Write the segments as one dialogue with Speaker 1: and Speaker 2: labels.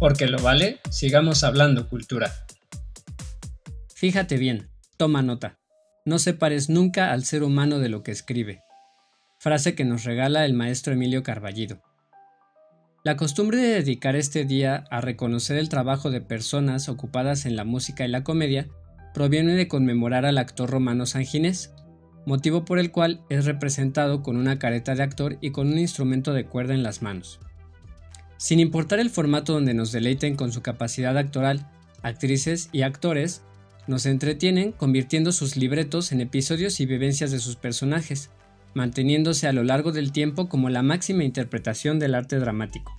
Speaker 1: Porque lo vale, sigamos hablando cultura.
Speaker 2: Fíjate bien, toma nota. No separes nunca al ser humano de lo que escribe. Frase que nos regala el maestro Emilio Carballido. La costumbre de dedicar este día a reconocer el trabajo de personas ocupadas en la música y la comedia proviene de conmemorar al actor romano San Ginés, motivo por el cual es representado con una careta de actor y con un instrumento de cuerda en las manos. Sin importar el formato donde nos deleiten con su capacidad actoral, actrices y actores nos entretienen convirtiendo sus libretos en episodios y vivencias de sus personajes, manteniéndose a lo largo del tiempo como la máxima interpretación del arte dramático.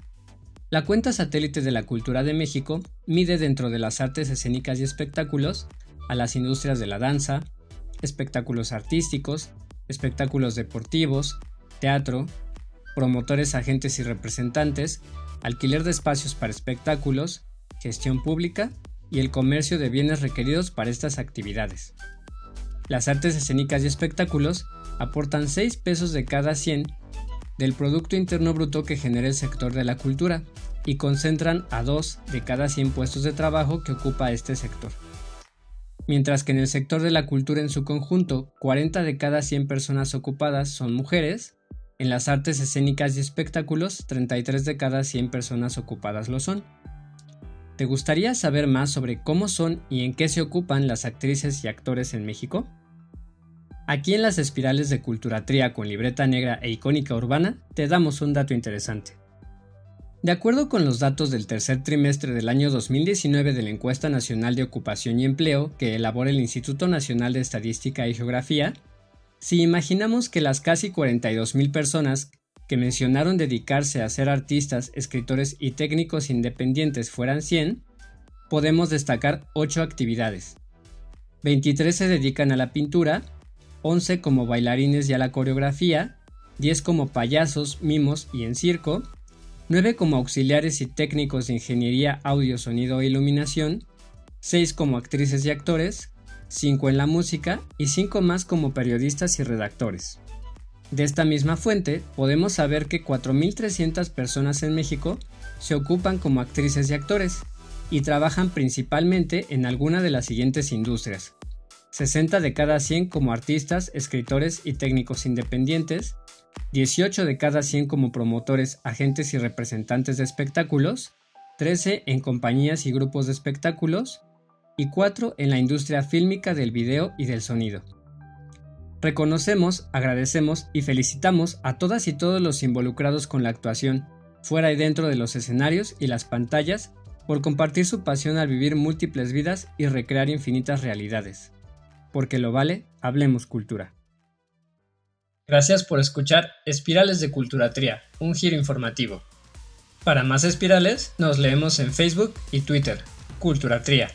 Speaker 2: La cuenta satélite de la cultura de México mide dentro de las artes escénicas y espectáculos a las industrias de la danza, espectáculos artísticos, espectáculos deportivos, teatro, promotores, agentes y representantes, alquiler de espacios para espectáculos, gestión pública y el comercio de bienes requeridos para estas actividades. Las artes escénicas y espectáculos aportan 6 pesos de cada 100 del Producto Interno Bruto que genera el sector de la cultura y concentran a 2 de cada 100 puestos de trabajo que ocupa este sector. Mientras que en el sector de la cultura en su conjunto, 40 de cada 100 personas ocupadas son mujeres, en las artes escénicas y espectáculos, 33 de cada 100 personas ocupadas lo son. ¿Te gustaría saber más sobre cómo son y en qué se ocupan las actrices y actores en México? Aquí en las espirales de Culturatría con libreta negra e icónica urbana te damos un dato interesante. De acuerdo con los datos del tercer trimestre del año 2019 de la Encuesta Nacional de Ocupación y Empleo que elabora el Instituto Nacional de Estadística y Geografía, si imaginamos que las casi 42.000 personas que mencionaron dedicarse a ser artistas, escritores y técnicos independientes fueran 100, podemos destacar 8 actividades. 23 se dedican a la pintura, 11 como bailarines y a la coreografía, 10 como payasos, mimos y en circo, 9 como auxiliares y técnicos de ingeniería, audio, sonido e iluminación, 6 como actrices y actores, 5 en la música y 5 más como periodistas y redactores. De esta misma fuente podemos saber que 4.300 personas en México se ocupan como actrices y actores y trabajan principalmente en alguna de las siguientes industrias, 60 de cada 100 como artistas, escritores y técnicos independientes, 18 de cada 100 como promotores, agentes y representantes de espectáculos, 13 en compañías y grupos de espectáculos y 4 en la industria fílmica del video y del sonido. Reconocemos, agradecemos y felicitamos a todas y todos los involucrados con la actuación, fuera y dentro de los escenarios y las pantallas, por compartir su pasión al vivir múltiples vidas y recrear infinitas realidades porque lo vale, hablemos cultura.
Speaker 1: Gracias por escuchar Espirales de Culturatría, un giro informativo. Para más espirales, nos leemos en Facebook y Twitter, Culturatría.